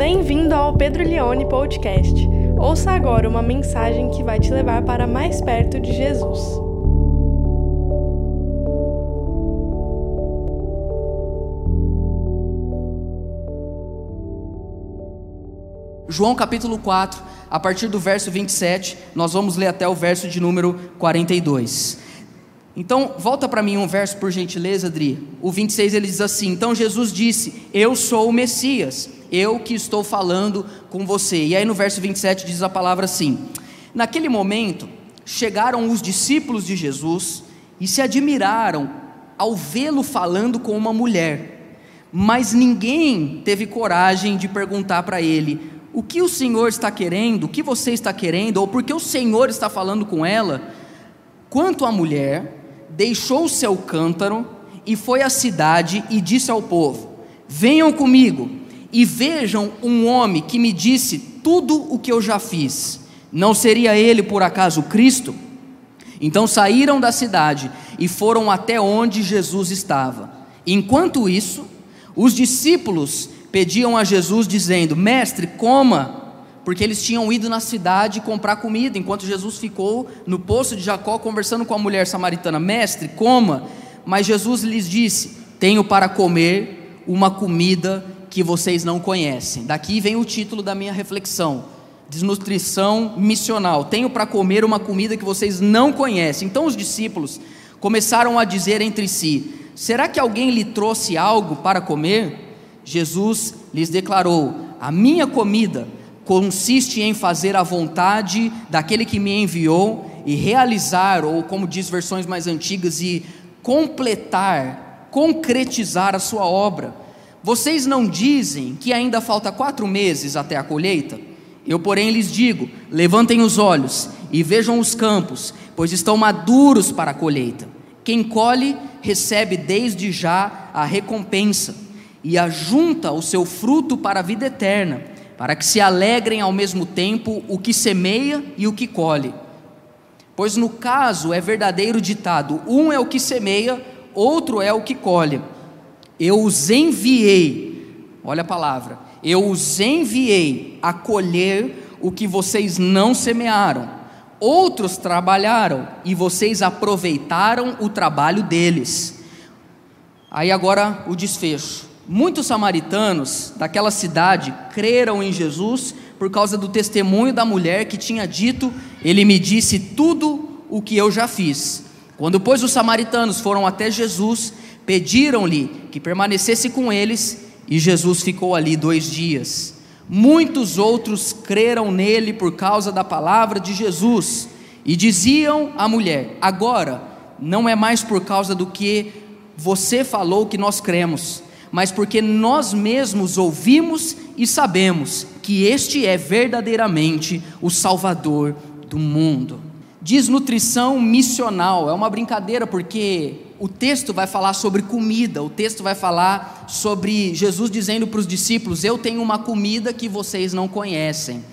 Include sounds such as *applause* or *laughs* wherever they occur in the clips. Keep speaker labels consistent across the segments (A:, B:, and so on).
A: Bem-vindo ao Pedro Leone Podcast. Ouça agora uma mensagem que vai te levar para mais perto de Jesus.
B: João capítulo 4, a partir do verso 27, nós vamos ler até o verso de número 42. Então, volta para mim um verso por gentileza, Adri. O 26 ele diz assim: Então Jesus disse: Eu sou o Messias, eu que estou falando com você. E aí no verso 27 diz a palavra assim: Naquele momento, chegaram os discípulos de Jesus e se admiraram ao vê-lo falando com uma mulher. Mas ninguém teve coragem de perguntar para ele: O que o Senhor está querendo? O que você está querendo? Ou por que o Senhor está falando com ela? Quanto à mulher, deixou seu cântaro e foi à cidade e disse ao povo: Venham comigo e vejam um homem que me disse tudo o que eu já fiz. Não seria ele por acaso Cristo? Então saíram da cidade e foram até onde Jesus estava. Enquanto isso, os discípulos pediam a Jesus, dizendo: Mestre, coma porque eles tinham ido na cidade comprar comida, enquanto Jesus ficou no poço de Jacó conversando com a mulher samaritana: Mestre, coma. Mas Jesus lhes disse: Tenho para comer uma comida que vocês não conhecem. Daqui vem o título da minha reflexão: Desnutrição missional. Tenho para comer uma comida que vocês não conhecem. Então os discípulos começaram a dizer entre si: Será que alguém lhe trouxe algo para comer? Jesus lhes declarou: A minha comida consiste em fazer a vontade daquele que me enviou e realizar, ou como diz versões mais antigas, e completar, concretizar a sua obra. Vocês não dizem que ainda falta quatro meses até a colheita? Eu, porém, lhes digo: levantem os olhos e vejam os campos, pois estão maduros para a colheita. Quem colhe, recebe desde já a recompensa e ajunta o seu fruto para a vida eterna para que se alegrem ao mesmo tempo o que semeia e o que colhe. Pois no caso é verdadeiro ditado: um é o que semeia, outro é o que colhe. Eu os enviei, olha a palavra, eu os enviei a colher o que vocês não semearam. Outros trabalharam e vocês aproveitaram o trabalho deles. Aí agora o desfecho. Muitos samaritanos daquela cidade creram em Jesus por causa do testemunho da mulher que tinha dito: Ele me disse tudo o que eu já fiz. Quando, pois, os samaritanos foram até Jesus, pediram-lhe que permanecesse com eles, e Jesus ficou ali dois dias. Muitos outros creram nele por causa da palavra de Jesus, e diziam à mulher: Agora, não é mais por causa do que você falou que nós cremos mas porque nós mesmos ouvimos e sabemos que este é verdadeiramente o Salvador do mundo. Desnutrição missional é uma brincadeira porque o texto vai falar sobre comida, o texto vai falar sobre Jesus dizendo para os discípulos: Eu tenho uma comida que vocês não conhecem.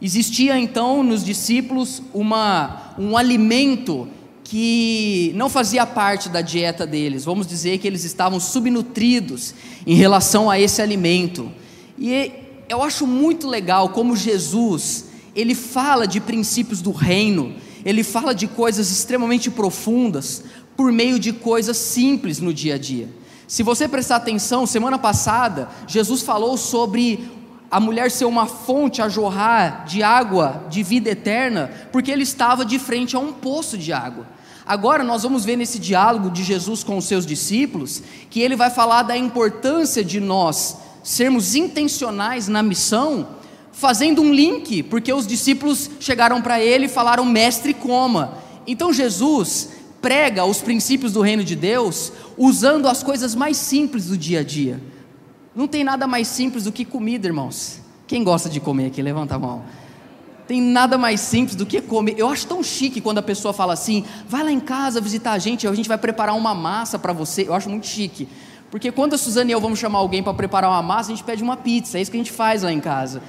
B: Existia então nos discípulos uma, um alimento que não fazia parte da dieta deles. Vamos dizer que eles estavam subnutridos em relação a esse alimento. E eu acho muito legal como Jesus, ele fala de princípios do reino, ele fala de coisas extremamente profundas por meio de coisas simples no dia a dia. Se você prestar atenção, semana passada, Jesus falou sobre a mulher ser uma fonte a jorrar de água de vida eterna, porque ele estava de frente a um poço de água. Agora nós vamos ver nesse diálogo de Jesus com os seus discípulos que ele vai falar da importância de nós sermos intencionais na missão, fazendo um link, porque os discípulos chegaram para ele e falaram: Mestre, coma. Então Jesus prega os princípios do reino de Deus usando as coisas mais simples do dia a dia. Não tem nada mais simples do que comida, irmãos. Quem gosta de comer aqui? Levanta a mão. Tem nada mais simples do que comer. Eu acho tão chique quando a pessoa fala assim: vai lá em casa visitar a gente, a gente vai preparar uma massa para você. Eu acho muito chique. Porque quando a Suzane e eu vamos chamar alguém para preparar uma massa, a gente pede uma pizza. É isso que a gente faz lá em casa.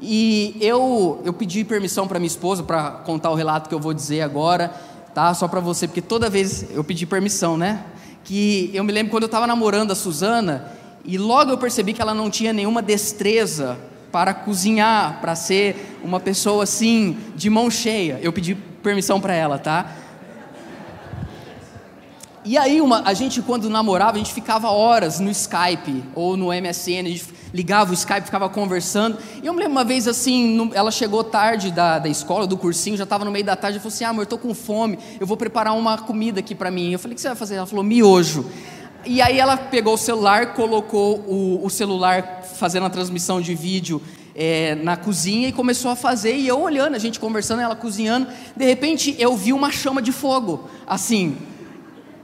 B: E eu, eu pedi permissão para minha esposa para contar o relato que eu vou dizer agora, tá? Só para você, porque toda vez eu pedi permissão, né? Que eu me lembro quando eu estava namorando a Suzana e logo eu percebi que ela não tinha nenhuma destreza para cozinhar, para ser uma pessoa assim, de mão cheia. Eu pedi permissão para ela, tá? E aí, uma, a gente, quando namorava, a gente ficava horas no Skype ou no MSN, a gente ligava o Skype, ficava conversando. E eu me lembro uma vez assim, no, ela chegou tarde da, da escola, do cursinho, já estava no meio da tarde, e falou assim: Ah, amor, eu com fome, eu vou preparar uma comida aqui para mim. Eu falei: O que você vai fazer? Ela falou: Miojo. E aí ela pegou o celular, colocou o, o celular fazendo a transmissão de vídeo é, na cozinha e começou a fazer. E eu olhando, a gente conversando, ela cozinhando. De repente eu vi uma chama de fogo, assim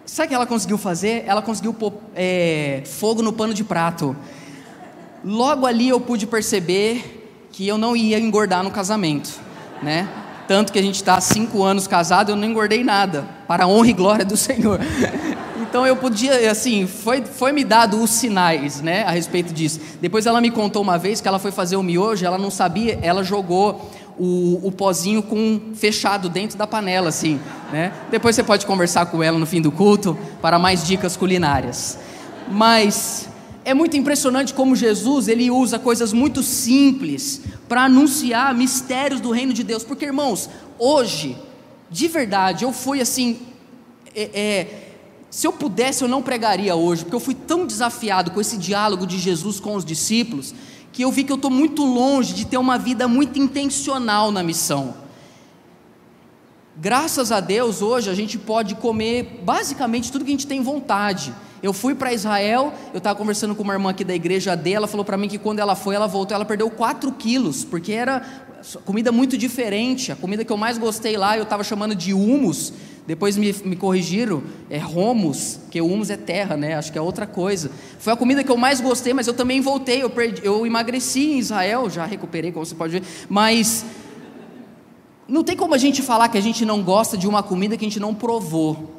B: Sabe o que ela conseguiu fazer? Ela conseguiu pôr é, fogo no pano de prato. Logo ali eu pude perceber que eu não ia engordar no casamento, né? Tanto que a gente está há cinco anos casado, eu não engordei nada, para a honra e glória do Senhor. *laughs* Então eu podia, assim, foi, foi me dado os sinais, né, a respeito disso. Depois ela me contou uma vez que ela foi fazer o miojo, ela não sabia, ela jogou o, o pozinho com fechado dentro da panela, assim, né? Depois você pode conversar com ela no fim do culto para mais dicas culinárias. Mas é muito impressionante como Jesus ele usa coisas muito simples para anunciar mistérios do reino de Deus. Porque, irmãos, hoje, de verdade, eu fui assim. É, é, se eu pudesse, eu não pregaria hoje, porque eu fui tão desafiado com esse diálogo de Jesus com os discípulos que eu vi que eu estou muito longe de ter uma vida muito intencional na missão. Graças a Deus, hoje a gente pode comer basicamente tudo que a gente tem vontade. Eu fui para Israel, eu estava conversando com uma irmã aqui da igreja dela, ela falou para mim que quando ela foi, ela voltou, ela perdeu 4 quilos, porque era comida muito diferente. A comida que eu mais gostei lá, eu estava chamando de humus, depois me, me corrigiram, é Romos, que humus é terra, né? Acho que é outra coisa. Foi a comida que eu mais gostei, mas eu também voltei, eu, perdi, eu emagreci em Israel, já recuperei, como você pode ver, mas não tem como a gente falar que a gente não gosta de uma comida que a gente não provou.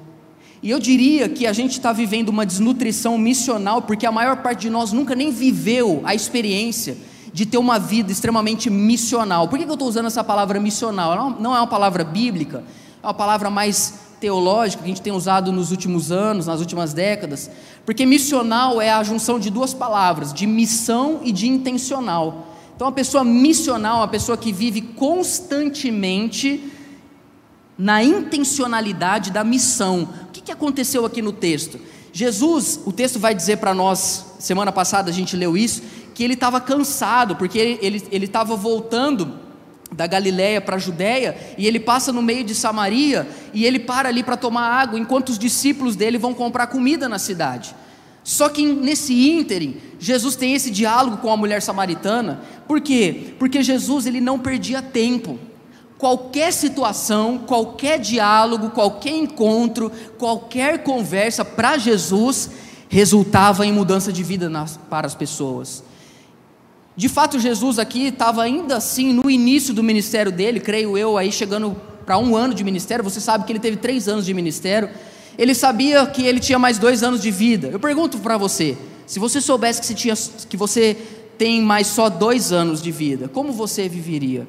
B: E eu diria que a gente está vivendo uma desnutrição missional, porque a maior parte de nós nunca nem viveu a experiência de ter uma vida extremamente missional. Por que eu estou usando essa palavra missional? Não é uma palavra bíblica, é uma palavra mais teológica que a gente tem usado nos últimos anos, nas últimas décadas, porque missional é a junção de duas palavras, de missão e de intencional. Então, a pessoa missional, a pessoa que vive constantemente na intencionalidade da missão. O que, que aconteceu aqui no texto? Jesus, o texto vai dizer para nós, semana passada a gente leu isso, que ele estava cansado, porque ele estava voltando da Galiléia para a Judéia, e ele passa no meio de Samaria, e ele para ali para tomar água, enquanto os discípulos dele vão comprar comida na cidade. Só que nesse ínterim, Jesus tem esse diálogo com a mulher samaritana, por quê? Porque Jesus ele não perdia tempo. Qualquer situação, qualquer diálogo, qualquer encontro, qualquer conversa para Jesus resultava em mudança de vida nas, para as pessoas. De fato, Jesus aqui estava ainda assim no início do ministério dele, creio eu, aí chegando para um ano de ministério. Você sabe que ele teve três anos de ministério. Ele sabia que ele tinha mais dois anos de vida. Eu pergunto para você: se você soubesse que você, tinha, que você tem mais só dois anos de vida, como você viveria?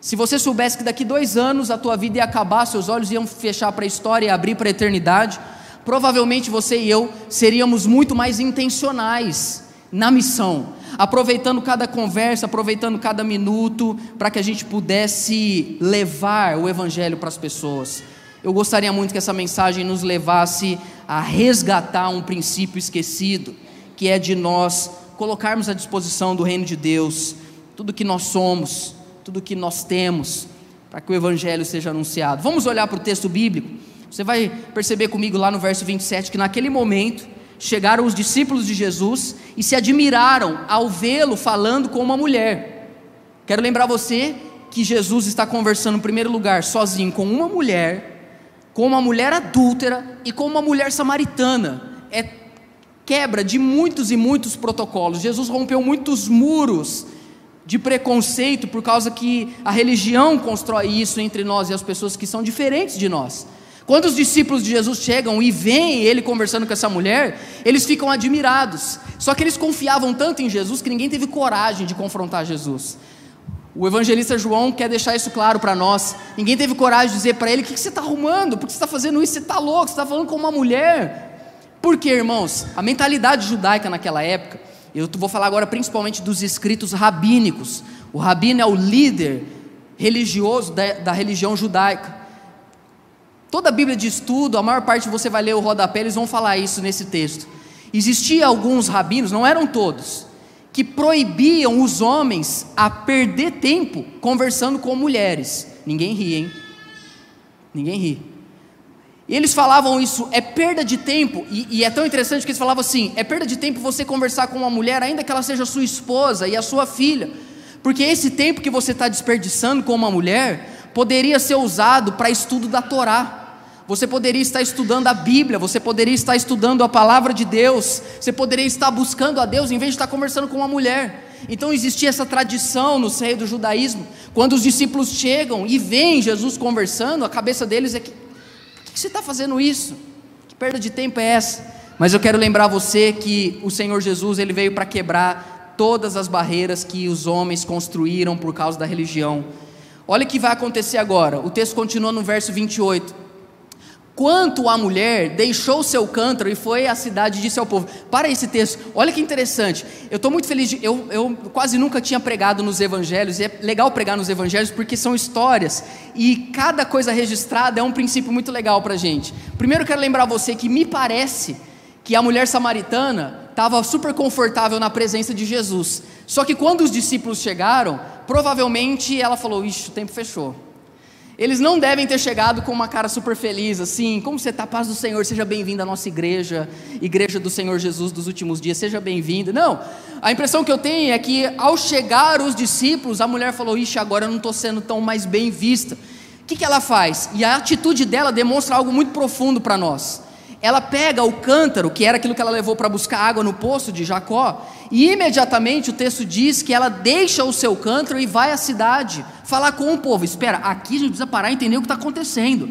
B: Se você soubesse que daqui dois anos a tua vida ia acabar, seus olhos iam fechar para a história e abrir para a eternidade, provavelmente você e eu seríamos muito mais intencionais na missão, aproveitando cada conversa, aproveitando cada minuto, para que a gente pudesse levar o Evangelho para as pessoas. Eu gostaria muito que essa mensagem nos levasse a resgatar um princípio esquecido, que é de nós colocarmos à disposição do reino de Deus tudo que nós somos, tudo que nós temos, para que o Evangelho seja anunciado. Vamos olhar para o texto bíblico. Você vai perceber comigo lá no verso 27 que naquele momento chegaram os discípulos de Jesus e se admiraram ao vê-lo falando com uma mulher. Quero lembrar você que Jesus está conversando em primeiro lugar sozinho com uma mulher, com uma mulher adúltera e com uma mulher samaritana. É quebra de muitos e muitos protocolos. Jesus rompeu muitos muros de preconceito por causa que a religião constrói isso entre nós e as pessoas que são diferentes de nós. Quando os discípulos de Jesus chegam e veem ele conversando com essa mulher, eles ficam admirados. Só que eles confiavam tanto em Jesus que ninguém teve coragem de confrontar Jesus. O evangelista João quer deixar isso claro para nós. Ninguém teve coragem de dizer para ele: o que você está arrumando? Por que você está fazendo isso? Você está louco? Você está falando com uma mulher? Por quê, irmãos? A mentalidade judaica naquela época, Eu vou falar agora principalmente dos escritos rabínicos. O rabino é o líder religioso da, da religião judaica. Toda a Bíblia de estudo, a maior parte você vai ler o rodapé, eles vão falar isso nesse texto. Existia alguns rabinos, não eram todos, que proibiam os homens a perder tempo conversando com mulheres. Ninguém ri, hein? Ninguém ri. E eles falavam isso, é perda de tempo, e, e, é tão interessante que eles falavam assim: é perda de tempo você conversar com uma mulher, ainda que ela seja sua esposa e a sua filha, porque esse tempo que você está desperdiçando com uma mulher poderia ser usado para estudo da Torá. Você poderia estar estudando a Bíblia, você poderia estar estudando a palavra de Deus, você poderia estar buscando a Deus em vez de estar conversando com uma mulher. Então existia essa tradição no seio do judaísmo. Quando os discípulos chegam e veem Jesus conversando, a cabeça deles é que: por que você está fazendo isso? Que perda de tempo é essa? Mas eu quero lembrar você que o Senhor Jesus ele veio para quebrar todas as barreiras que os homens construíram por causa da religião. Olha o que vai acontecer agora. O texto continua no verso 28. Quanto a mulher deixou seu cântaro e foi à cidade e disse ao povo: Para esse texto, olha que interessante. Eu estou muito feliz, de, eu, eu quase nunca tinha pregado nos evangelhos, e é legal pregar nos evangelhos porque são histórias e cada coisa registrada é um princípio muito legal para a gente. Primeiro, quero lembrar você que me parece que a mulher samaritana estava super confortável na presença de Jesus. Só que quando os discípulos chegaram, provavelmente ela falou: Ixi, o tempo fechou. Eles não devem ter chegado com uma cara super feliz, assim, como você está, paz do Senhor, seja bem-vindo à nossa igreja, igreja do Senhor Jesus dos últimos dias, seja bem-vindo. Não, a impressão que eu tenho é que ao chegar os discípulos, a mulher falou, ixi, agora eu não estou sendo tão mais bem vista. O que, que ela faz? E a atitude dela demonstra algo muito profundo para nós ela pega o cântaro, que era aquilo que ela levou para buscar água no poço de Jacó, e imediatamente o texto diz que ela deixa o seu cântaro e vai à cidade falar com o povo. Espera, aqui a gente precisa parar e entender o que está acontecendo.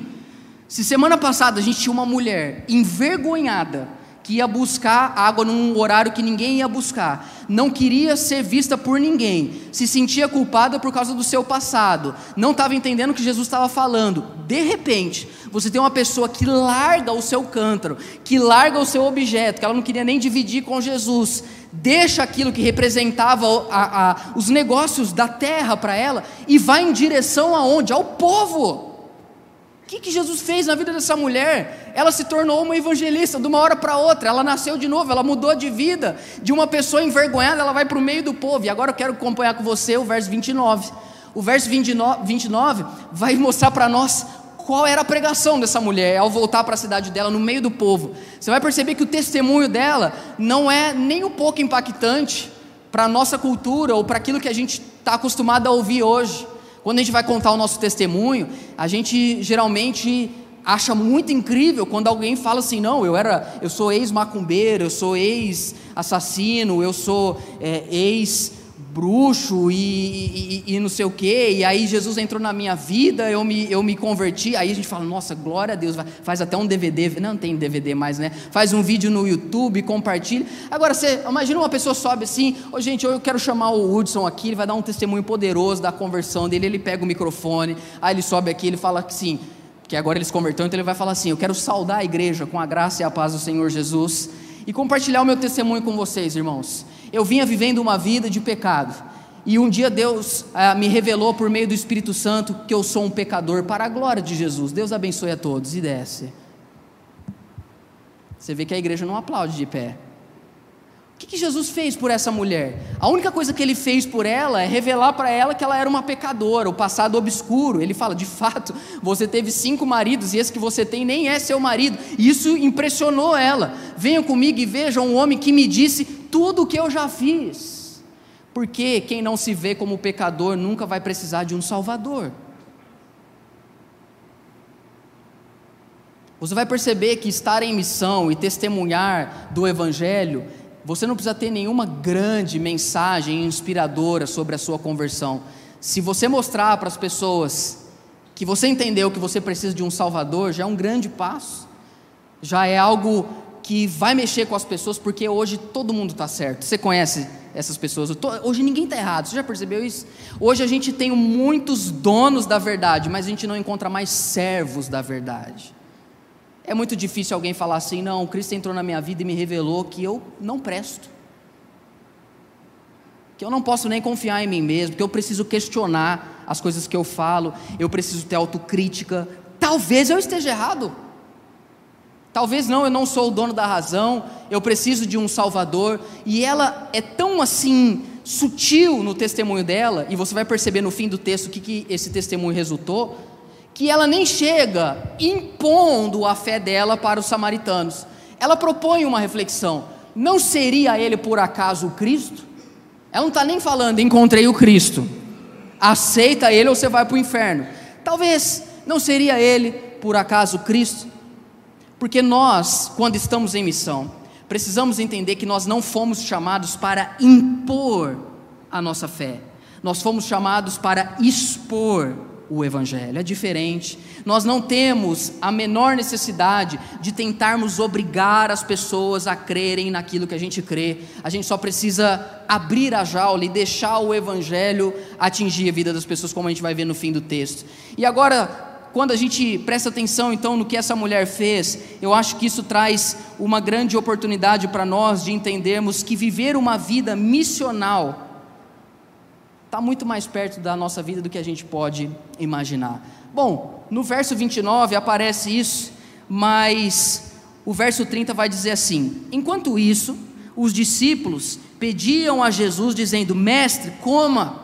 B: Se semana passada a gente tinha uma mulher envergonhada que ia buscar água num horário que ninguém ia buscar, não queria ser vista por ninguém, se sentia culpada por causa do seu passado, não estava entendendo o que Jesus estava falando. De repente, você tem uma pessoa que larga o seu cântaro, que larga o seu objeto, que ela não queria nem dividir com Jesus, deixa aquilo que representava a, a, os negócios da terra para ela e vai em direção aonde? Ao povo. O que, que Jesus fez na vida dessa mulher? Ela se tornou uma evangelista de uma hora para outra. Ela nasceu de novo, ela mudou de vida. De uma pessoa envergonhada, ela vai para o meio do povo. E agora eu quero acompanhar com você o verso 29. O verso 29, 29 vai mostrar para nós qual era a pregação dessa mulher ao voltar para a cidade dela, no meio do povo. Você vai perceber que o testemunho dela não é nem um pouco impactante para a nossa cultura ou para aquilo que a gente está acostumado a ouvir hoje. Quando a gente vai contar o nosso testemunho, a gente geralmente acha muito incrível quando alguém fala assim: não, eu era, eu sou ex-macumbeiro, eu sou ex-assassino, eu sou é, ex bruxo e, e, e, não sei o que, e aí Jesus entrou na minha vida, eu me, eu me converti, aí a gente fala, nossa, glória a Deus, faz até um DVD, não, não tem DVD mais, né? Faz um vídeo no YouTube, compartilha. Agora, você imagina uma pessoa sobe assim, oh, gente, eu quero chamar o Hudson aqui, ele vai dar um testemunho poderoso da conversão dele, ele pega o microfone, aí ele sobe aqui, ele fala assim, que agora ele se converteu, então ele vai falar assim, eu quero saudar a igreja com a graça e a paz do Senhor Jesus, e compartilhar o meu testemunho com vocês, irmãos. Eu vinha vivendo uma vida de pecado. E um dia Deus ah, me revelou por meio do Espírito Santo que eu sou um pecador para a glória de Jesus. Deus abençoe a todos e desce. Você vê que a igreja não aplaude de pé. O que, que, Jesus fez por essa mulher? A única coisa que ele fez por ela é revelar para ela que ela era uma pecadora, o passado obscuro. Ele fala: de fato, você teve cinco maridos e esse que você tem nem é seu marido. E isso impressionou ela. Venham comigo e vejam um homem que me disse tudo o que eu já fiz. Porque quem não se vê como pecador nunca vai precisar de um Salvador. Você vai perceber que estar em missão e testemunhar do Evangelho você não precisa ter nenhuma grande mensagem inspiradora sobre a sua conversão. Se você mostrar para as pessoas que você entendeu que você precisa de um Salvador, já é um grande passo. Já é algo que vai mexer com as pessoas, porque hoje todo mundo está certo. Você conhece essas pessoas? Hoje ninguém está errado. Você já percebeu isso? Hoje a gente tem muitos donos da verdade, mas a gente não encontra mais servos da verdade. É muito difícil alguém falar assim: não, Cristo entrou na minha vida e me revelou que eu não presto. que eu não posso nem confiar em mim mesmo, que eu preciso questionar as coisas que eu falo, eu preciso ter autocrítica. Talvez eu esteja errado. Talvez não, eu não sou o dono da razão, eu preciso de um Salvador. E ela é tão assim sutil no testemunho dela, e você vai perceber no fim do texto o que, que esse testemunho resultou, que ela nem chega impondo a fé dela para os samaritanos. Ela propõe uma reflexão: não seria ele por acaso o Cristo? Ela não está nem falando, encontrei o Cristo, aceita ele ou você vai para o inferno. Talvez não seria ele por acaso o Cristo? Porque nós, quando estamos em missão, precisamos entender que nós não fomos chamados para impor a nossa fé, nós fomos chamados para expor o Evangelho, é diferente. Nós não temos a menor necessidade de tentarmos obrigar as pessoas a crerem naquilo que a gente crê, a gente só precisa abrir a jaula e deixar o Evangelho atingir a vida das pessoas, como a gente vai ver no fim do texto. E agora, quando a gente presta atenção então no que essa mulher fez, eu acho que isso traz uma grande oportunidade para nós de entendermos que viver uma vida missional está muito mais perto da nossa vida do que a gente pode imaginar. Bom, no verso 29 aparece isso, mas o verso 30 vai dizer assim: Enquanto isso, os discípulos pediam a Jesus, dizendo: Mestre, coma.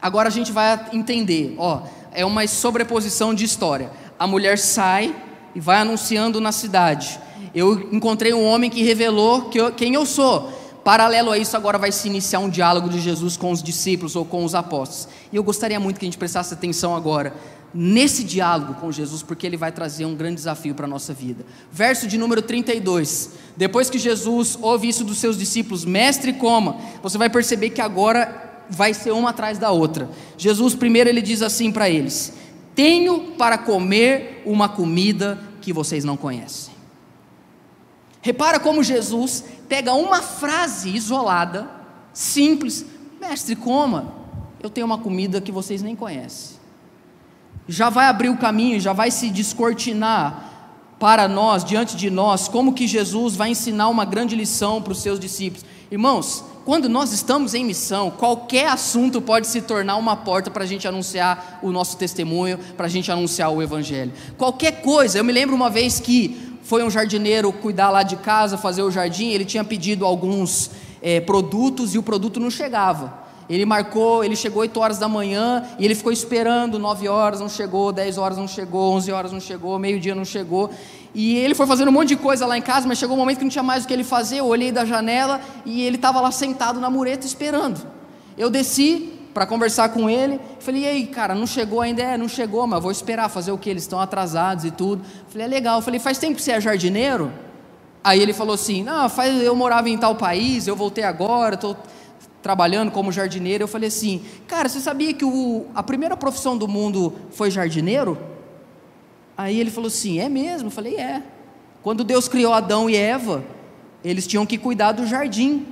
B: Agora a gente vai entender, ó, é uma sobreposição de história. A mulher sai e vai anunciando na cidade. Eu encontrei um homem que revelou que eu, quem eu sou. Paralelo a isso, agora vai se iniciar um diálogo de Jesus com os discípulos ou com os apóstolos. E eu gostaria muito que a gente prestasse atenção agora nesse diálogo com Jesus, porque ele vai trazer um grande desafio para a nossa vida. Verso de número 32. Depois que Jesus ouve isso dos seus discípulos, mestre, coma, você vai perceber que agora vai ser uma atrás da outra. Jesus, primeiro, ele diz assim para eles: Tenho para comer uma comida que vocês não conhecem. Repara como Jesus pega uma frase isolada, simples, mestre, coma, eu tenho uma comida que vocês nem conhecem. Já vai abrir o caminho, já vai se descortinar para nós, diante de nós, como que Jesus vai ensinar uma grande lição para os seus discípulos. Irmãos, quando nós estamos em missão, qualquer assunto pode se tornar uma porta para a gente anunciar o nosso testemunho, para a gente anunciar o Evangelho. Qualquer coisa, eu me lembro uma vez que foi um jardineiro cuidar lá de casa, fazer o jardim, ele tinha pedido alguns é, produtos e o produto não chegava. Ele marcou, ele chegou 8 horas da manhã e ele ficou esperando, 9 horas não chegou, 10 horas não chegou, 11 horas não chegou, meio-dia não chegou. E ele foi fazendo um monte de coisa lá em casa, mas chegou um momento que não tinha mais o que ele fazer. Eu olhei da janela e ele estava lá sentado na mureta esperando. Eu desci, para conversar com ele. Falei, e aí, cara, não chegou ainda? É, não chegou, mas vou esperar fazer o que? Eles estão atrasados e tudo. Falei, é legal. Falei, faz tempo que você é jardineiro? Aí ele falou assim: não, faz, eu morava em tal país, eu voltei agora, estou trabalhando como jardineiro. Eu falei assim, cara, você sabia que o, a primeira profissão do mundo foi jardineiro? Aí ele falou assim: é mesmo? Eu falei, é. Quando Deus criou Adão e Eva, eles tinham que cuidar do jardim.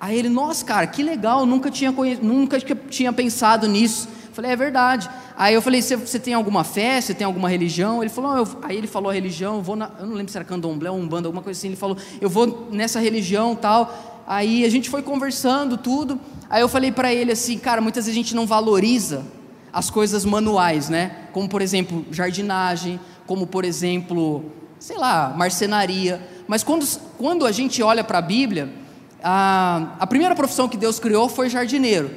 B: Aí ele, nossa, cara, que legal, nunca tinha, nunca tinha pensado nisso. Eu falei, é verdade. Aí eu falei, você tem alguma fé, você tem alguma religião? Ele falou, aí ele falou a religião, eu vou na... eu não lembro se era candomblé ou umbanda, alguma coisa assim. Ele falou, eu vou nessa religião tal. Aí a gente foi conversando tudo. Aí eu falei para ele assim, cara, muitas vezes a gente não valoriza as coisas manuais, né? Como por exemplo jardinagem, como por exemplo, sei lá, marcenaria. Mas quando, quando a gente olha para a Bíblia, a, primeira profissão que Deus criou foi jardineiro.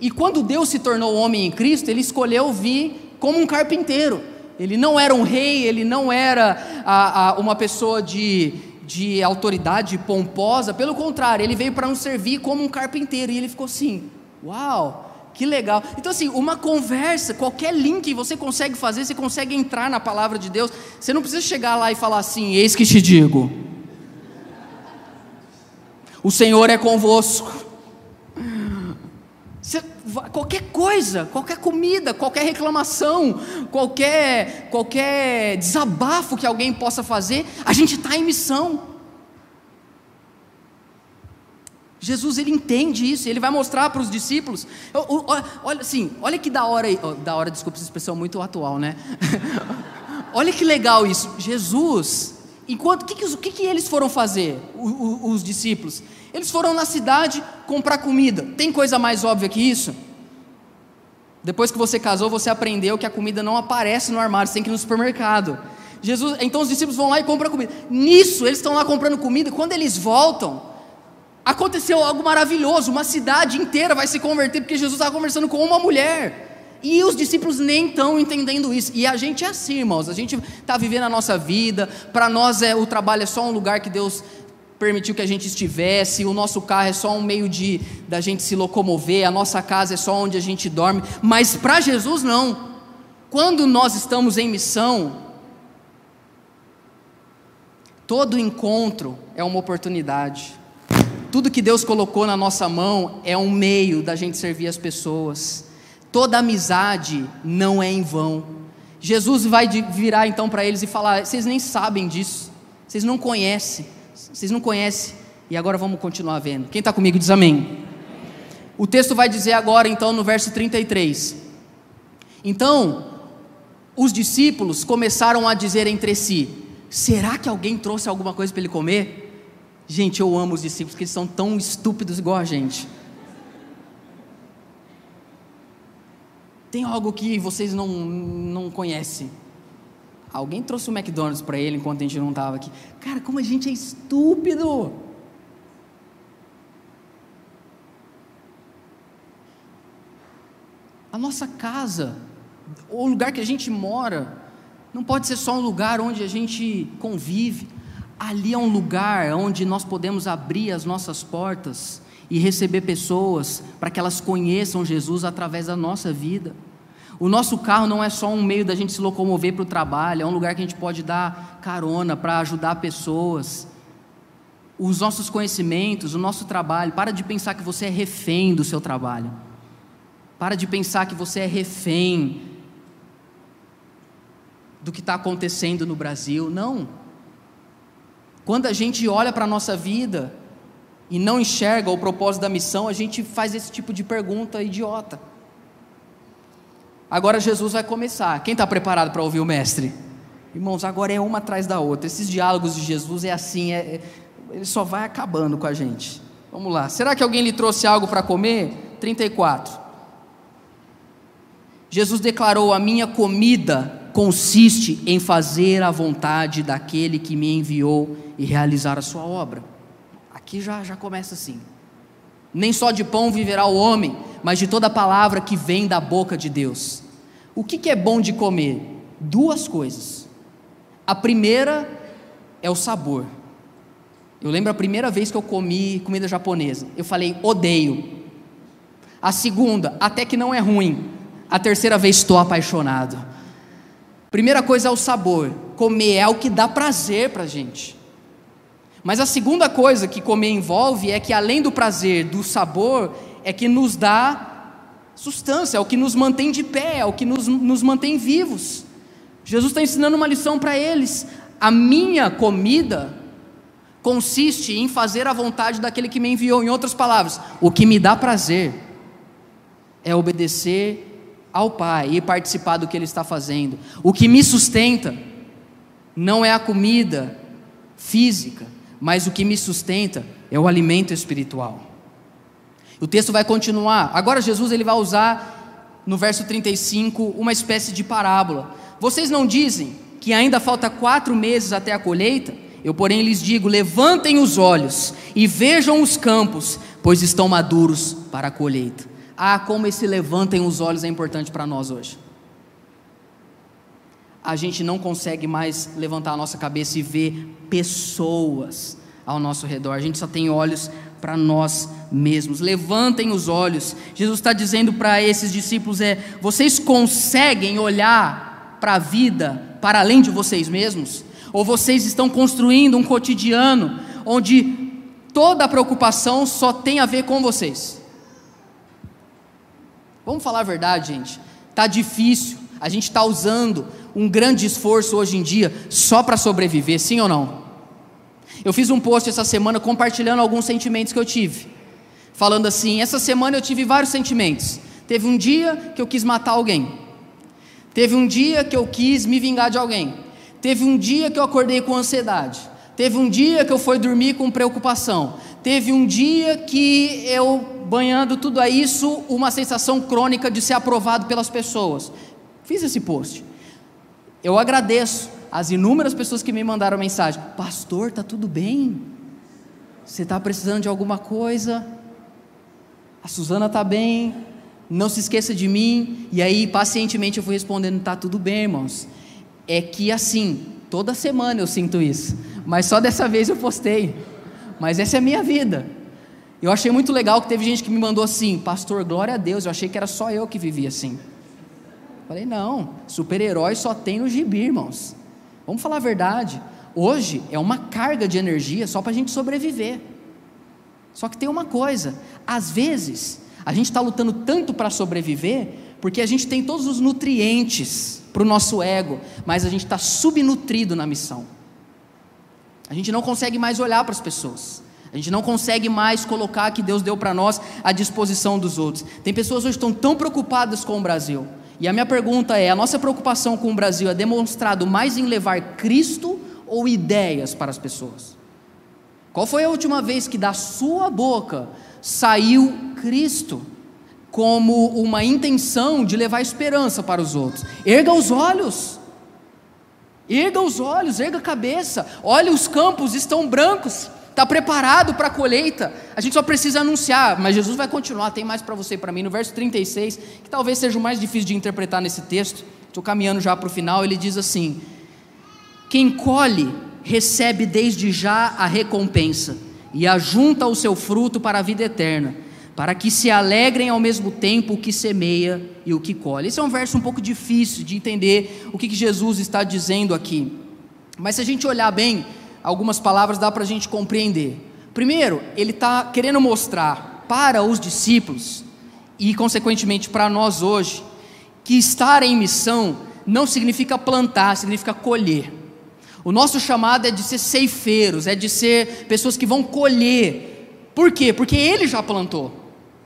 B: E quando Deus se tornou homem em Cristo, ele escolheu vir como um carpinteiro. Ele não era um rei, ele não era a, a, uma pessoa de, de autoridade pomposa, pelo contrário, ele veio para nos servir como um carpinteiro. E ele ficou assim: Uau, que legal. Então, assim, uma conversa, qualquer link você consegue fazer, você consegue entrar na palavra de Deus. Você não precisa chegar lá e falar assim: Eis que te digo. O Senhor é convosco. Você, qualquer coisa, qualquer comida, qualquer reclamação, qualquer, qualquer desabafo que alguém possa fazer, a gente está em missão. Jesus ele entende isso, ele vai mostrar para os discípulos. Olha assim, olha que da hora, da hora, desculpa essa expressão muito atual, né? *laughs* olha que legal isso. Jesus Enquanto, o que, que, que, que eles foram fazer, os, os discípulos? Eles foram na cidade comprar comida. Tem coisa mais óbvia que isso? Depois que você casou, você aprendeu que a comida não aparece no armário, você tem que ir no supermercado. Jesus, então os discípulos vão lá e compram comida. Nisso, eles estão lá comprando comida, quando eles voltam, aconteceu algo maravilhoso, uma cidade inteira vai se converter porque Jesus estava conversando com uma mulher. E os discípulos nem estão entendendo isso. E a gente é assim, irmãos. A gente está vivendo a nossa vida. Para nós é o trabalho é só um lugar que Deus permitiu que a gente estivesse, o nosso carro é só um meio de da gente se locomover, a nossa casa é só onde a gente dorme, mas para Jesus não. Quando nós estamos em missão, todo encontro é uma oportunidade. Tudo que Deus colocou na nossa mão é um meio da gente servir as pessoas. Toda amizade não é em vão. Jesus vai virar então para eles e falar: vocês nem sabem disso, vocês não conhecem vocês não conhecem. E agora vamos continuar vendo. Quem está comigo diz amém. O texto vai dizer agora, então, no verso 33. Então, os discípulos começaram a dizer entre si: será que alguém trouxe alguma coisa para ele comer? Gente, eu amo os discípulos, que eles são tão estúpidos igual a gente. Tem algo que vocês não, não conhecem. Alguém trouxe o McDonald's para ele enquanto a gente não estava aqui. Cara, como a gente é estúpido! A nossa casa, o lugar que a gente mora, não pode ser só um lugar onde a gente convive. Ali é um lugar onde nós podemos abrir as nossas portas e receber pessoas para que elas conheçam Jesus através da nossa vida. O nosso carro não é só um meio da gente se locomover para o trabalho, é um lugar que a gente pode dar carona para ajudar pessoas. Os nossos conhecimentos, o nosso trabalho, para de pensar que você é refém do seu trabalho. Para de pensar que você é refém do que está acontecendo no Brasil. Não. Quando a gente olha para a nossa vida e não enxerga o propósito da missão, a gente faz esse tipo de pergunta idiota. Agora Jesus vai começar. Quem está preparado para ouvir o Mestre? Irmãos, agora é uma atrás da outra. Esses diálogos de Jesus é assim, é, é, ele só vai acabando com a gente. Vamos lá. Será que alguém lhe trouxe algo para comer? 34. Jesus declarou: A minha comida consiste em fazer a vontade daquele que me enviou e realizar a sua obra. Aqui já, já começa assim. Nem só de pão viverá o homem, mas de toda palavra que vem da boca de Deus. O que, que é bom de comer? Duas coisas. A primeira é o sabor. Eu lembro a primeira vez que eu comi comida japonesa. Eu falei, odeio. A segunda, até que não é ruim. A terceira vez, estou apaixonado. Primeira coisa é o sabor. Comer é o que dá prazer para gente. Mas a segunda coisa que comer envolve é que, além do prazer, do sabor, é que nos dá sustância, é o que nos mantém de pé, é o que nos, nos mantém vivos. Jesus está ensinando uma lição para eles. A minha comida consiste em fazer a vontade daquele que me enviou. Em outras palavras, o que me dá prazer é obedecer ao Pai e participar do que Ele está fazendo. O que me sustenta não é a comida física, mas o que me sustenta é o alimento espiritual. O texto vai continuar. Agora Jesus ele vai usar no verso 35 uma espécie de parábola. Vocês não dizem que ainda falta quatro meses até a colheita? Eu, porém, lhes digo: levantem os olhos e vejam os campos, pois estão maduros para a colheita. Ah, como esse levantem os olhos é importante para nós hoje. A gente não consegue mais levantar a nossa cabeça e ver pessoas ao nosso redor, a gente só tem olhos para nós mesmos. Levantem os olhos. Jesus está dizendo para esses discípulos: é, vocês conseguem olhar para a vida para além de vocês mesmos? Ou vocês estão construindo um cotidiano onde toda a preocupação só tem a ver com vocês? Vamos falar a verdade, gente. Tá difícil. A gente está usando um grande esforço hoje em dia só para sobreviver, sim ou não? Eu fiz um post essa semana compartilhando alguns sentimentos que eu tive. Falando assim: essa semana eu tive vários sentimentos. Teve um dia que eu quis matar alguém. Teve um dia que eu quis me vingar de alguém. Teve um dia que eu acordei com ansiedade. Teve um dia que eu fui dormir com preocupação. teve um dia que eu, banhando tudo a isso, uma sensação crônica de ser aprovado pelas pessoas. Fiz esse post. Eu agradeço as inúmeras pessoas que me mandaram mensagem: Pastor, tá tudo bem? Você está precisando de alguma coisa? A Suzana está bem? Não se esqueça de mim. E aí, pacientemente, eu fui respondendo: Tá tudo bem, irmãos. É que assim, toda semana eu sinto isso, mas só dessa vez eu postei. Mas essa é a minha vida. Eu achei muito legal que teve gente que me mandou assim: Pastor, glória a Deus. Eu achei que era só eu que vivia assim. Falei, não, super-herói só tem no gibi, irmãos. Vamos falar a verdade. Hoje é uma carga de energia só para a gente sobreviver. Só que tem uma coisa: às vezes a gente está lutando tanto para sobreviver porque a gente tem todos os nutrientes para o nosso ego, mas a gente está subnutrido na missão. A gente não consegue mais olhar para as pessoas. A gente não consegue mais colocar que Deus deu para nós à disposição dos outros. Tem pessoas hoje que estão tão preocupadas com o Brasil. E a minha pergunta é: a nossa preocupação com o Brasil é demonstrado mais em levar Cristo ou ideias para as pessoas? Qual foi a última vez que da sua boca saiu Cristo como uma intenção de levar esperança para os outros? Erga os olhos. Erga os olhos, erga a cabeça. Olha, os campos estão brancos está preparado para a colheita, a gente só precisa anunciar, mas Jesus vai continuar, tem mais para você e para mim. No verso 36, que talvez seja o mais difícil de interpretar nesse texto, estou caminhando já para o final, ele diz assim: Quem colhe, recebe desde já a recompensa, e ajunta o seu fruto para a vida eterna, para que se alegrem ao mesmo tempo o que semeia e o que colhe. Esse é um verso um pouco difícil de entender o que, que Jesus está dizendo aqui, mas se a gente olhar bem, algumas palavras dá para a gente compreender. Primeiro, ele está querendo mostrar para os discípulos e, consequentemente, para nós hoje, que estar em missão não significa plantar, significa colher. O nosso chamado é de ser ceifeiros, é de ser pessoas que vão colher. Por quê? Porque ele já plantou,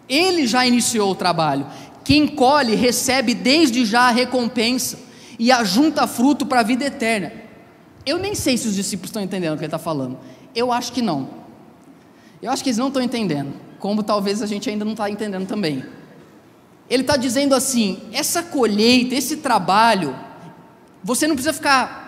B: ele já iniciou o trabalho. Quem colhe recebe desde já a recompensa e ajunta fruto para a vida eterna. Eu nem sei se os discípulos estão entendendo o que ele está falando. Eu acho que não. Eu acho que eles não estão entendendo, como talvez a gente ainda não está entendendo também. Ele está dizendo assim: essa colheita, esse trabalho, você não precisa ficar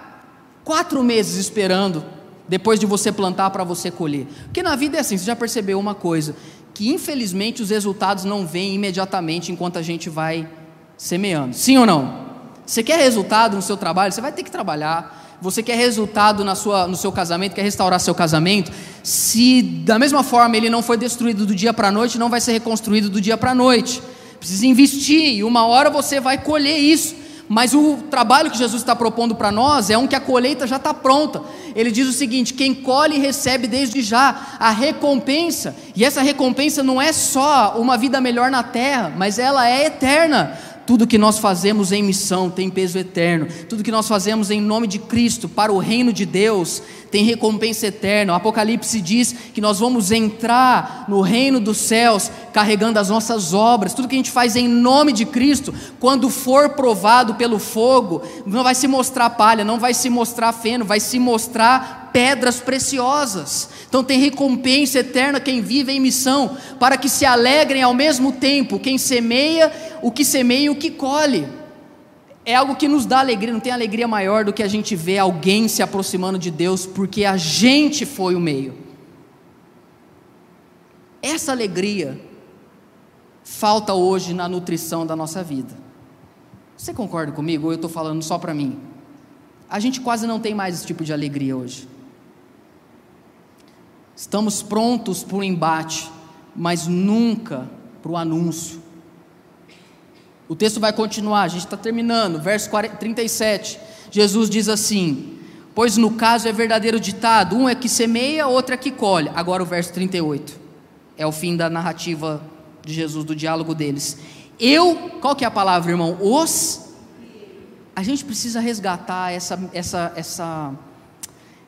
B: quatro meses esperando depois de você plantar para você colher. Porque na vida é assim, você já percebeu uma coisa, que infelizmente os resultados não vêm imediatamente enquanto a gente vai semeando. Sim ou não? Você quer resultado no seu trabalho, você vai ter que trabalhar, você quer resultado na sua, no seu casamento, quer restaurar seu casamento, se da mesma forma ele não foi destruído do dia para a noite, não vai ser reconstruído do dia para a noite. Precisa investir e uma hora você vai colher isso. Mas o trabalho que Jesus está propondo para nós é um que a colheita já está pronta. Ele diz o seguinte: quem colhe recebe desde já a recompensa, e essa recompensa não é só uma vida melhor na terra, mas ela é eterna tudo que nós fazemos em missão tem peso eterno. Tudo que nós fazemos em nome de Cristo para o reino de Deus tem recompensa eterna. O Apocalipse diz que nós vamos entrar no reino dos céus carregando as nossas obras. Tudo que a gente faz em nome de Cristo, quando for provado pelo fogo, não vai se mostrar palha, não vai se mostrar feno, vai se mostrar pedras preciosas. Então tem recompensa eterna quem vive em missão, para que se alegrem ao mesmo tempo quem semeia, o que semeia e o que colhe. É algo que nos dá alegria, não tem alegria maior do que a gente ver alguém se aproximando de Deus porque a gente foi o meio. Essa alegria falta hoje na nutrição da nossa vida. Você concorda comigo ou eu estou falando só para mim? A gente quase não tem mais esse tipo de alegria hoje. Estamos prontos para o embate, mas nunca para o anúncio. O texto vai continuar, a gente está terminando, verso 37. Jesus diz assim: Pois no caso é verdadeiro ditado, um é que semeia, outro é que colhe. Agora o verso 38. É o fim da narrativa de Jesus, do diálogo deles. Eu, qual que é a palavra, irmão? Os. A gente precisa resgatar essa, essa, essa,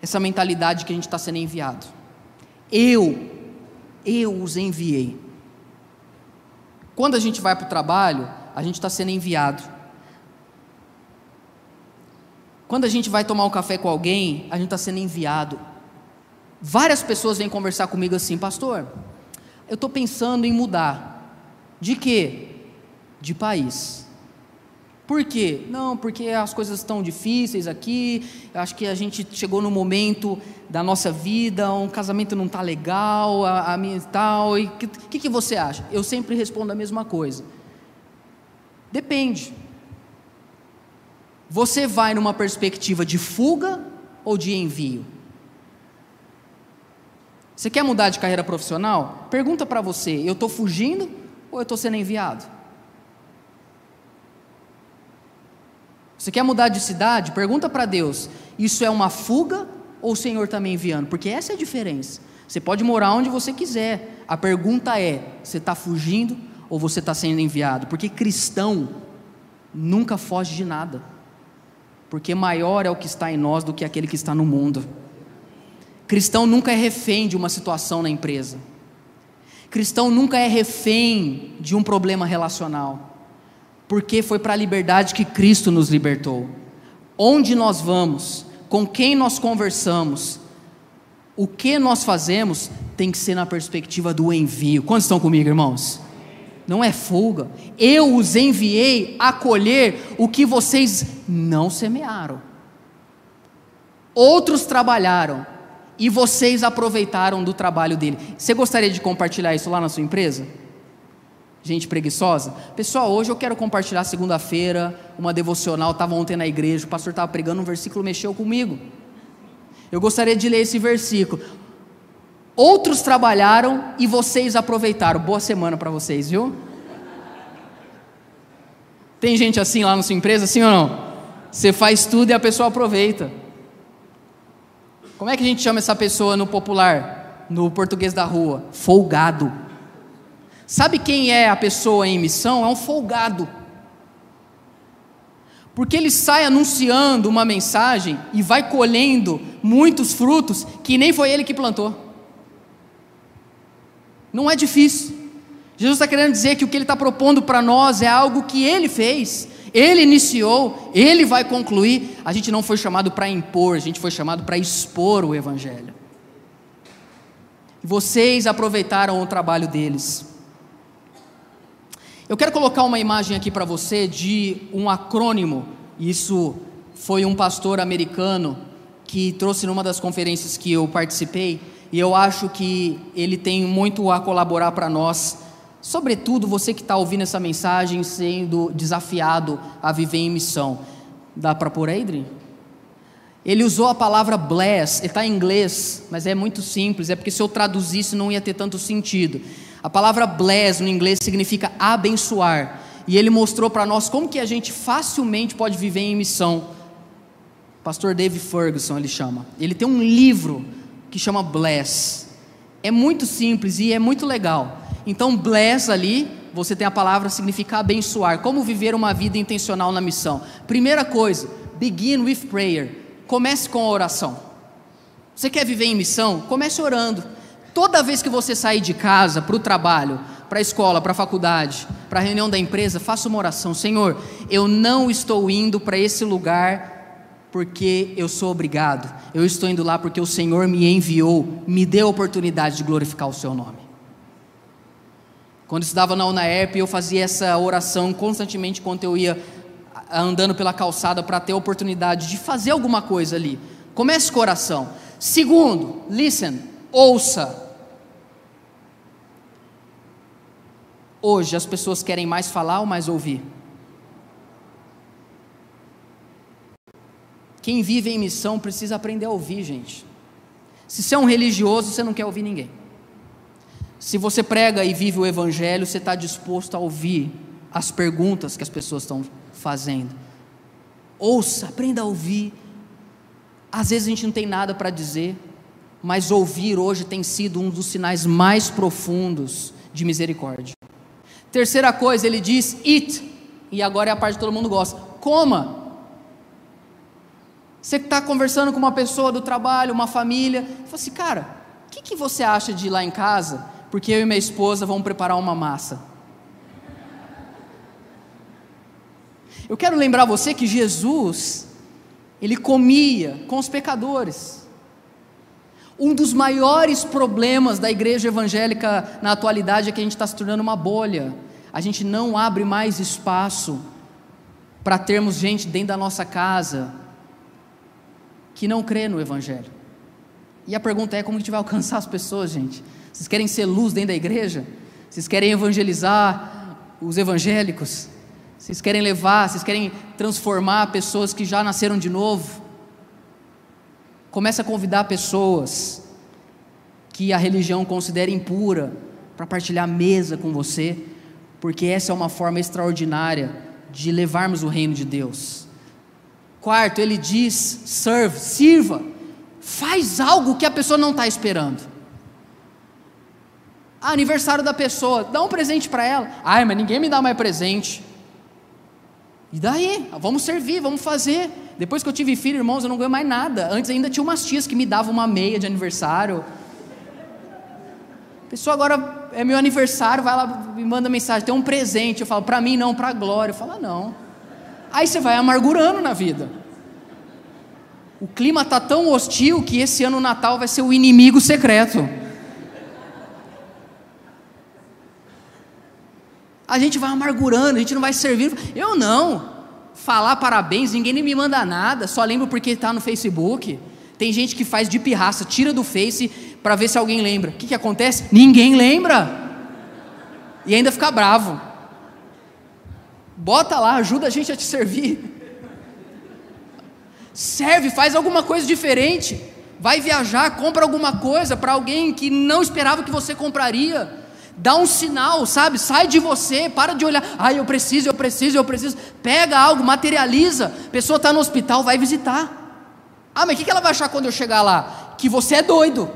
B: essa mentalidade que a gente está sendo enviado. Eu, eu os enviei. Quando a gente vai para o trabalho, a gente está sendo enviado. Quando a gente vai tomar um café com alguém, a gente está sendo enviado. Várias pessoas vêm conversar comigo assim, pastor, eu estou pensando em mudar. De quê? De país. Por quê? Não, porque as coisas estão difíceis aqui, acho que a gente chegou no momento da nossa vida, um casamento não está legal, a, a minha tal, e o que, que, que você acha? Eu sempre respondo a mesma coisa. Depende. Você vai numa perspectiva de fuga ou de envio? Você quer mudar de carreira profissional? Pergunta para você: eu estou fugindo ou eu estou sendo enviado? Você quer mudar de cidade? Pergunta para Deus: isso é uma fuga ou o Senhor está me enviando? Porque essa é a diferença. Você pode morar onde você quiser. A pergunta é: você está fugindo ou você está sendo enviado? Porque cristão nunca foge de nada. Porque maior é o que está em nós do que aquele que está no mundo. Cristão nunca é refém de uma situação na empresa. Cristão nunca é refém de um problema relacional. Porque foi para a liberdade que Cristo nos libertou. Onde nós vamos, com quem nós conversamos, o que nós fazemos tem que ser na perspectiva do envio. Quantos estão comigo, irmãos? Não é fuga. Eu os enviei a colher o que vocês não semearam. Outros trabalharam, e vocês aproveitaram do trabalho dele. Você gostaria de compartilhar isso lá na sua empresa? Gente preguiçosa? Pessoal, hoje eu quero compartilhar segunda-feira uma devocional. Estava ontem na igreja, o pastor estava pregando um versículo, mexeu comigo. Eu gostaria de ler esse versículo. Outros trabalharam e vocês aproveitaram. Boa semana para vocês, viu? Tem gente assim lá na sua empresa, sim ou não? Você faz tudo e a pessoa aproveita. Como é que a gente chama essa pessoa no popular, no português da rua? Folgado. Sabe quem é a pessoa em missão? É um folgado. Porque ele sai anunciando uma mensagem e vai colhendo muitos frutos que nem foi ele que plantou. Não é difícil. Jesus está querendo dizer que o que ele está propondo para nós é algo que ele fez, ele iniciou, ele vai concluir. A gente não foi chamado para impor, a gente foi chamado para expor o Evangelho. Vocês aproveitaram o trabalho deles. Eu quero colocar uma imagem aqui para você de um acrônimo. Isso foi um pastor americano que trouxe numa das conferências que eu participei, e eu acho que ele tem muito a colaborar para nós Sobretudo você que está ouvindo essa mensagem sendo desafiado a viver em missão. Dá para pôr aí, Adri? Ele usou a palavra bless, está em inglês, mas é muito simples, é porque se eu traduzisse não ia ter tanto sentido. A palavra bless no inglês significa abençoar. E ele mostrou para nós como que a gente facilmente pode viver em missão. Pastor Dave Ferguson ele chama. Ele tem um livro que chama Bless. É muito simples e é muito legal. Então, bless ali, você tem a palavra significa abençoar. Como viver uma vida intencional na missão? Primeira coisa, begin with prayer. Comece com a oração. Você quer viver em missão? Comece orando. Toda vez que você sair de casa para o trabalho, para a escola, para a faculdade, para a reunião da empresa, faça uma oração. Senhor, eu não estou indo para esse lugar porque eu sou obrigado. Eu estou indo lá porque o Senhor me enviou, me deu a oportunidade de glorificar o seu nome. Quando estudava na UNAERP, eu fazia essa oração constantemente quando eu ia andando pela calçada para ter a oportunidade de fazer alguma coisa ali. Comece com oração. Segundo, listen, ouça. Hoje as pessoas querem mais falar ou mais ouvir? Quem vive em missão precisa aprender a ouvir, gente. Se você é um religioso, você não quer ouvir ninguém. Se você prega e vive o Evangelho, você está disposto a ouvir as perguntas que as pessoas estão fazendo. Ouça, aprenda a ouvir. Às vezes a gente não tem nada para dizer, mas ouvir hoje tem sido um dos sinais mais profundos de misericórdia. Terceira coisa, ele diz: eat, e agora é a parte que todo mundo gosta: coma. Você está conversando com uma pessoa do trabalho, uma família, fala assim, cara, o que, que você acha de ir lá em casa porque eu e minha esposa vamos preparar uma massa. Eu quero lembrar você que Jesus, ele comia com os pecadores. Um dos maiores problemas da igreja evangélica na atualidade é que a gente está se tornando uma bolha. A gente não abre mais espaço para termos gente dentro da nossa casa que não crê no Evangelho. E a pergunta é: como a gente vai alcançar as pessoas, gente? Vocês querem ser luz dentro da igreja? Vocês querem evangelizar os evangélicos? Vocês querem levar, vocês querem transformar pessoas que já nasceram de novo? Comece a convidar pessoas que a religião considera impura para partilhar mesa com você, porque essa é uma forma extraordinária de levarmos o reino de Deus. Quarto, ele diz: serve, sirva, faz algo que a pessoa não está esperando. Ah, aniversário da pessoa, dá um presente para ela. Ai, mas ninguém me dá mais presente. E daí? Vamos servir, vamos fazer. Depois que eu tive filho, irmãos, eu não ganho mais nada. Antes ainda tinha umas tias que me davam uma meia de aniversário. A pessoa agora é meu aniversário, vai lá me manda mensagem, tem um presente. Eu falo, para mim não, para a glória. Eu falo, ah, não. Aí você vai amargurando na vida. O clima tá tão hostil que esse ano o Natal vai ser o inimigo secreto. A gente vai amargurando, a gente não vai servir. Eu não. Falar parabéns, ninguém nem me manda nada, só lembro porque está no Facebook. Tem gente que faz de pirraça, tira do Face para ver se alguém lembra. O que, que acontece? Ninguém lembra. E ainda fica bravo. Bota lá, ajuda a gente a te servir. Serve, faz alguma coisa diferente. Vai viajar, compra alguma coisa para alguém que não esperava que você compraria. Dá um sinal, sabe? Sai de você, para de olhar. Ai, eu preciso, eu preciso, eu preciso. Pega algo, materializa. A pessoa está no hospital, vai visitar. Ah, mas o que ela vai achar quando eu chegar lá? Que você é doido.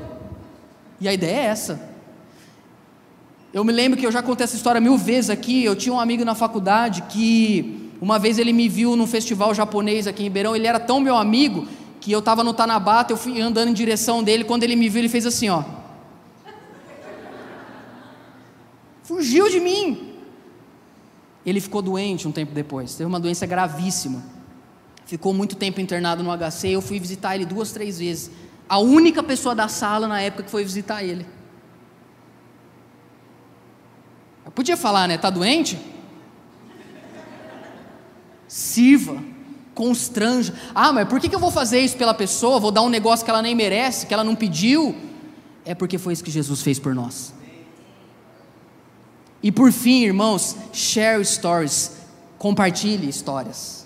B: E a ideia é essa. Eu me lembro que eu já contei essa história mil vezes aqui. Eu tinha um amigo na faculdade que uma vez ele me viu num festival japonês aqui em Ribeirão. Ele era tão meu amigo que eu estava no Tanabata, eu fui andando em direção dele. Quando ele me viu, ele fez assim, ó. Fugiu de mim. Ele ficou doente um tempo depois. Teve uma doença gravíssima. Ficou muito tempo internado no HC. Eu fui visitar ele duas, três vezes a única pessoa da sala na época que foi visitar ele. Eu podia falar, né? Tá doente? Sirva, constranja. Ah, mas por que eu vou fazer isso pela pessoa? Vou dar um negócio que ela nem merece, que ela não pediu? É porque foi isso que Jesus fez por nós. E por fim, irmãos, share stories, compartilhe histórias.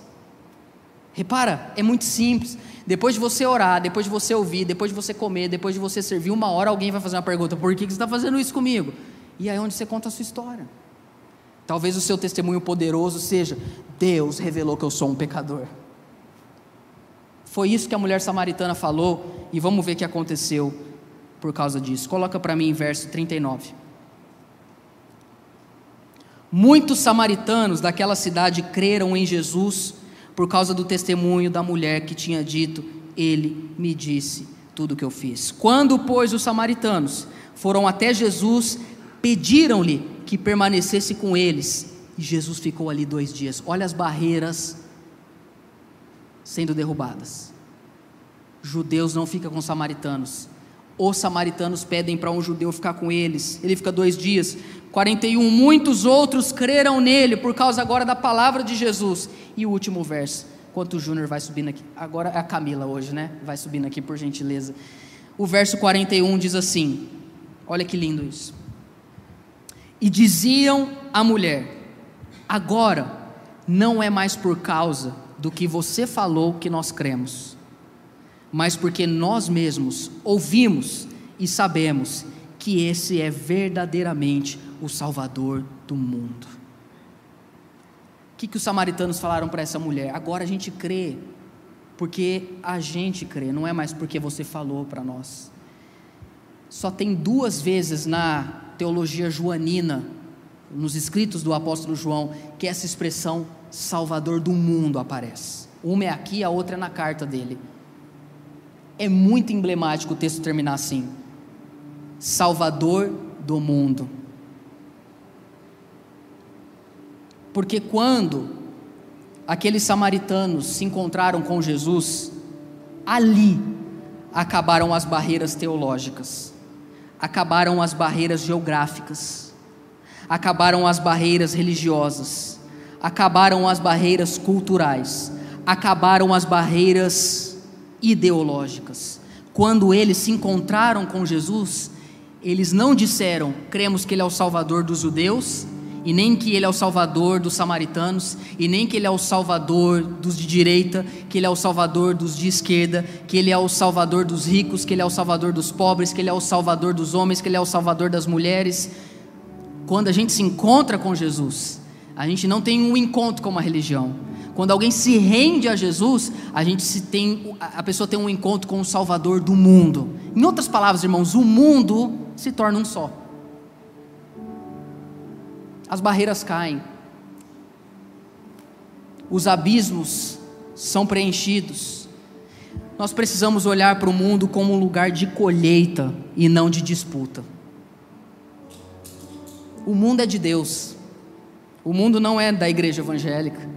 B: Repara, é muito simples. Depois de você orar, depois de você ouvir, depois de você comer, depois de você servir, uma hora alguém vai fazer uma pergunta: por que você está fazendo isso comigo? E aí é onde você conta a sua história. Talvez o seu testemunho poderoso seja: Deus revelou que eu sou um pecador. Foi isso que a mulher samaritana falou, e vamos ver o que aconteceu por causa disso. Coloca para mim em verso 39. Muitos samaritanos daquela cidade creram em Jesus por causa do testemunho da mulher que tinha dito: Ele me disse tudo o que eu fiz. Quando, pois, os samaritanos foram até Jesus, pediram-lhe que permanecesse com eles, e Jesus ficou ali dois dias. Olha as barreiras sendo derrubadas. Judeus não ficam com samaritanos. Os samaritanos pedem para um judeu ficar com eles. Ele fica dois dias. 41. Muitos outros creram nele por causa agora da palavra de Jesus. E o último verso, enquanto o Júnior vai subindo aqui. Agora é a Camila hoje, né? Vai subindo aqui por gentileza. O verso 41 diz assim: Olha que lindo isso. E diziam à mulher: Agora não é mais por causa do que você falou que nós cremos, mas porque nós mesmos ouvimos e sabemos que esse é verdadeiramente o Salvador do mundo. O que, que os samaritanos falaram para essa mulher? Agora a gente crê, porque a gente crê, não é mais porque você falou para nós. Só tem duas vezes na teologia joanina, nos escritos do apóstolo João, que essa expressão Salvador do mundo aparece. Uma é aqui, a outra é na carta dele. É muito emblemático o texto terminar assim: Salvador do mundo. Porque quando aqueles samaritanos se encontraram com Jesus, ali, acabaram as barreiras teológicas, acabaram as barreiras geográficas, acabaram as barreiras religiosas, acabaram as barreiras culturais, acabaram as barreiras ideológicas. Quando eles se encontraram com Jesus, eles não disseram: cremos que Ele é o Salvador dos judeus, e nem que Ele é o Salvador dos samaritanos, e nem que Ele é o Salvador dos de direita, que Ele é o Salvador dos de esquerda, que Ele é o Salvador dos ricos, que Ele é o Salvador dos pobres, que Ele é o Salvador dos homens, que Ele é o Salvador das mulheres. Quando a gente se encontra com Jesus, a gente não tem um encontro com uma religião. Quando alguém se rende a Jesus, a gente se tem, a pessoa tem um encontro com o Salvador do mundo. Em outras palavras, irmãos, o mundo se torna um só. As barreiras caem. Os abismos são preenchidos. Nós precisamos olhar para o mundo como um lugar de colheita e não de disputa. O mundo é de Deus. O mundo não é da igreja evangélica.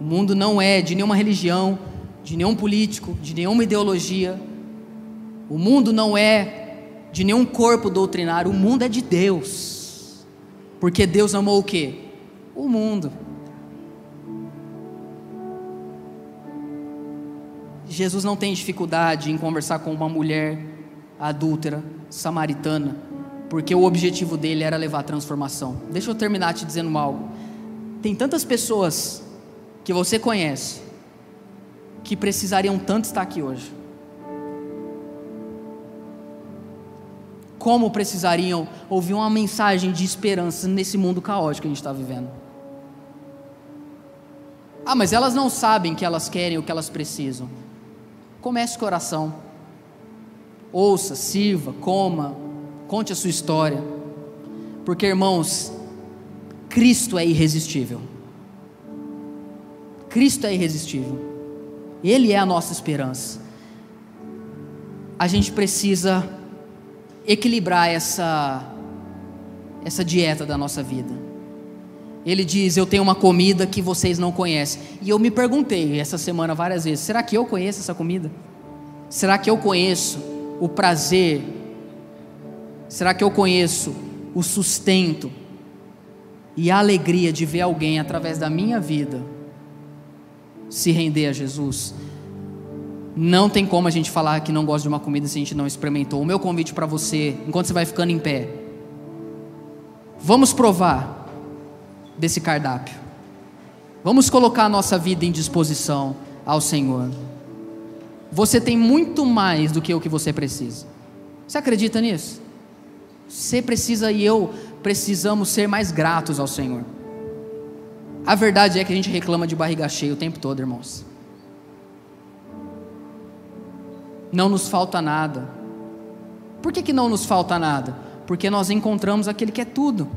B: O mundo não é de nenhuma religião, de nenhum político, de nenhuma ideologia. O mundo não é de nenhum corpo doutrinário. O mundo é de Deus. Porque Deus amou o quê? O mundo. Jesus não tem dificuldade em conversar com uma mulher adúltera, samaritana, porque o objetivo dele era levar a transformação. Deixa eu terminar te dizendo algo. Tem tantas pessoas que você conhece que precisariam tanto estar aqui hoje. Como precisariam ouvir uma mensagem de esperança nesse mundo caótico que a gente está vivendo? Ah, mas elas não sabem que elas querem o que elas precisam. Comece com oração. Ouça, sirva, coma, Conte a sua história. Porque, irmãos, Cristo é irresistível. Cristo é irresistível. Ele é a nossa esperança. A gente precisa equilibrar essa essa dieta da nossa vida. Ele diz: Eu tenho uma comida que vocês não conhecem. E eu me perguntei essa semana várias vezes: será que eu conheço essa comida? Será que eu conheço o prazer Será que eu conheço o sustento e a alegria de ver alguém através da minha vida se render a Jesus? Não tem como a gente falar que não gosta de uma comida se a gente não experimentou. O meu convite para você, enquanto você vai ficando em pé, vamos provar desse cardápio. Vamos colocar a nossa vida em disposição ao Senhor. Você tem muito mais do que o que você precisa. Você acredita nisso? Você precisa e eu precisamos ser mais gratos ao Senhor. A verdade é que a gente reclama de barriga cheia o tempo todo, irmãos. Não nos falta nada. Por que, que não nos falta nada? Porque nós encontramos aquele que é tudo.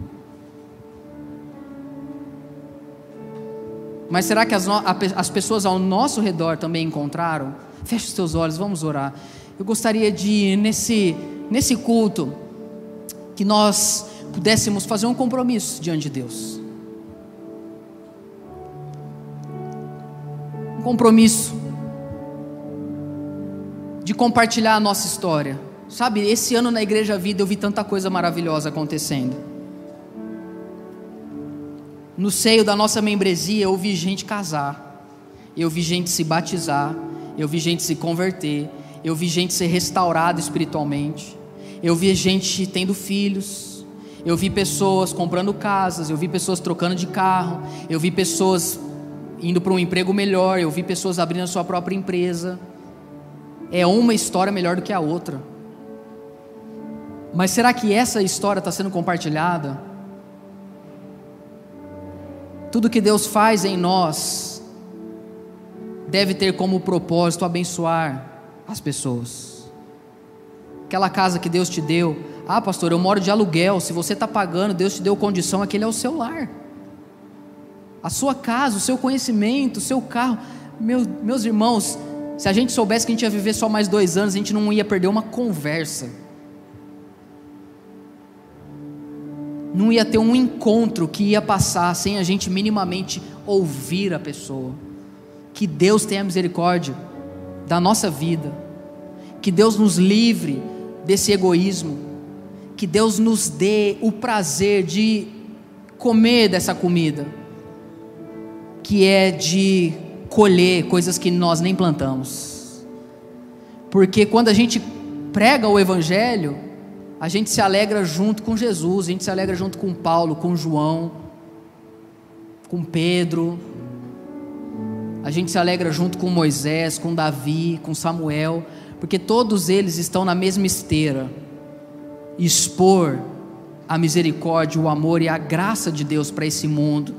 B: Mas será que as, as pessoas ao nosso redor também encontraram? Feche os seus olhos, vamos orar. Eu gostaria de, nesse, nesse culto, que nós pudéssemos fazer um compromisso diante de Deus. Um compromisso de compartilhar a nossa história. Sabe, esse ano na Igreja Vida eu vi tanta coisa maravilhosa acontecendo. No seio da nossa membresia eu vi gente casar, eu vi gente se batizar, eu vi gente se converter, eu vi gente ser restaurada espiritualmente. Eu vi gente tendo filhos, eu vi pessoas comprando casas, eu vi pessoas trocando de carro, eu vi pessoas indo para um emprego melhor, eu vi pessoas abrindo a sua própria empresa. É uma história melhor do que a outra. Mas será que essa história está sendo compartilhada? Tudo que Deus faz em nós deve ter como propósito abençoar as pessoas aquela casa que Deus te deu. Ah, pastor, eu moro de aluguel. Se você está pagando, Deus te deu condição, aquele é o seu lar. A sua casa, o seu conhecimento, o seu carro. Meu, meus irmãos, se a gente soubesse que a gente ia viver só mais dois anos, a gente não ia perder uma conversa. Não ia ter um encontro que ia passar sem a gente minimamente ouvir a pessoa. Que Deus tenha misericórdia da nossa vida Que Deus nos livre desse egoísmo. Que Deus nos dê o prazer de comer dessa comida, que é de colher coisas que nós nem plantamos. Porque quando a gente prega o Evangelho, a gente se alegra junto com Jesus, a gente se alegra junto com Paulo, com João, com Pedro, a gente se alegra junto com Moisés, com Davi, com Samuel, porque todos eles estão na mesma esteira. Expor a misericórdia, o amor e a graça de Deus para esse mundo.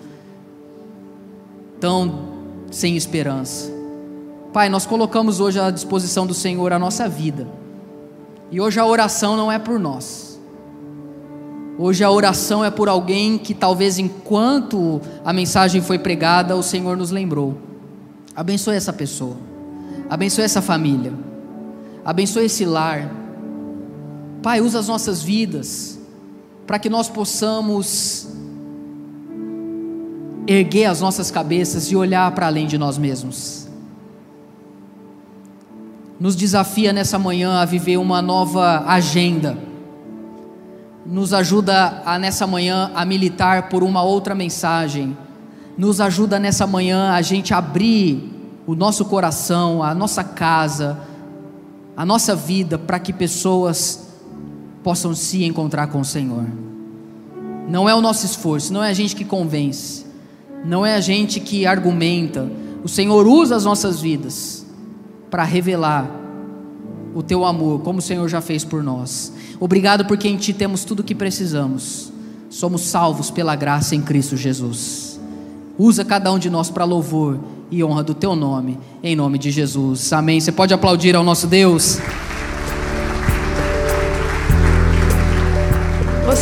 B: Tão sem esperança. Pai, nós colocamos hoje à disposição do Senhor a nossa vida. E hoje a oração não é por nós. Hoje a oração é por alguém que talvez enquanto a mensagem foi pregada, o Senhor nos lembrou. Abençoe essa pessoa. Abençoe essa família. Abençoe esse lar. Pai, usa as nossas vidas para que nós possamos erguer as nossas cabeças e olhar para além de nós mesmos. Nos desafia nessa manhã a viver uma nova agenda. Nos ajuda a nessa manhã a militar por uma outra mensagem. Nos ajuda nessa manhã a gente abrir o nosso coração, a nossa casa, a nossa vida para que pessoas possam se encontrar com o Senhor. Não é o nosso esforço, não é a gente que convence, não é a gente que argumenta. O Senhor usa as nossas vidas para revelar o teu amor, como o Senhor já fez por nós. Obrigado porque em Ti temos tudo o que precisamos. Somos salvos pela graça em Cristo Jesus. Usa cada um de nós para louvor e honra do Teu nome, em nome de Jesus. Amém. Você pode aplaudir ao nosso Deus.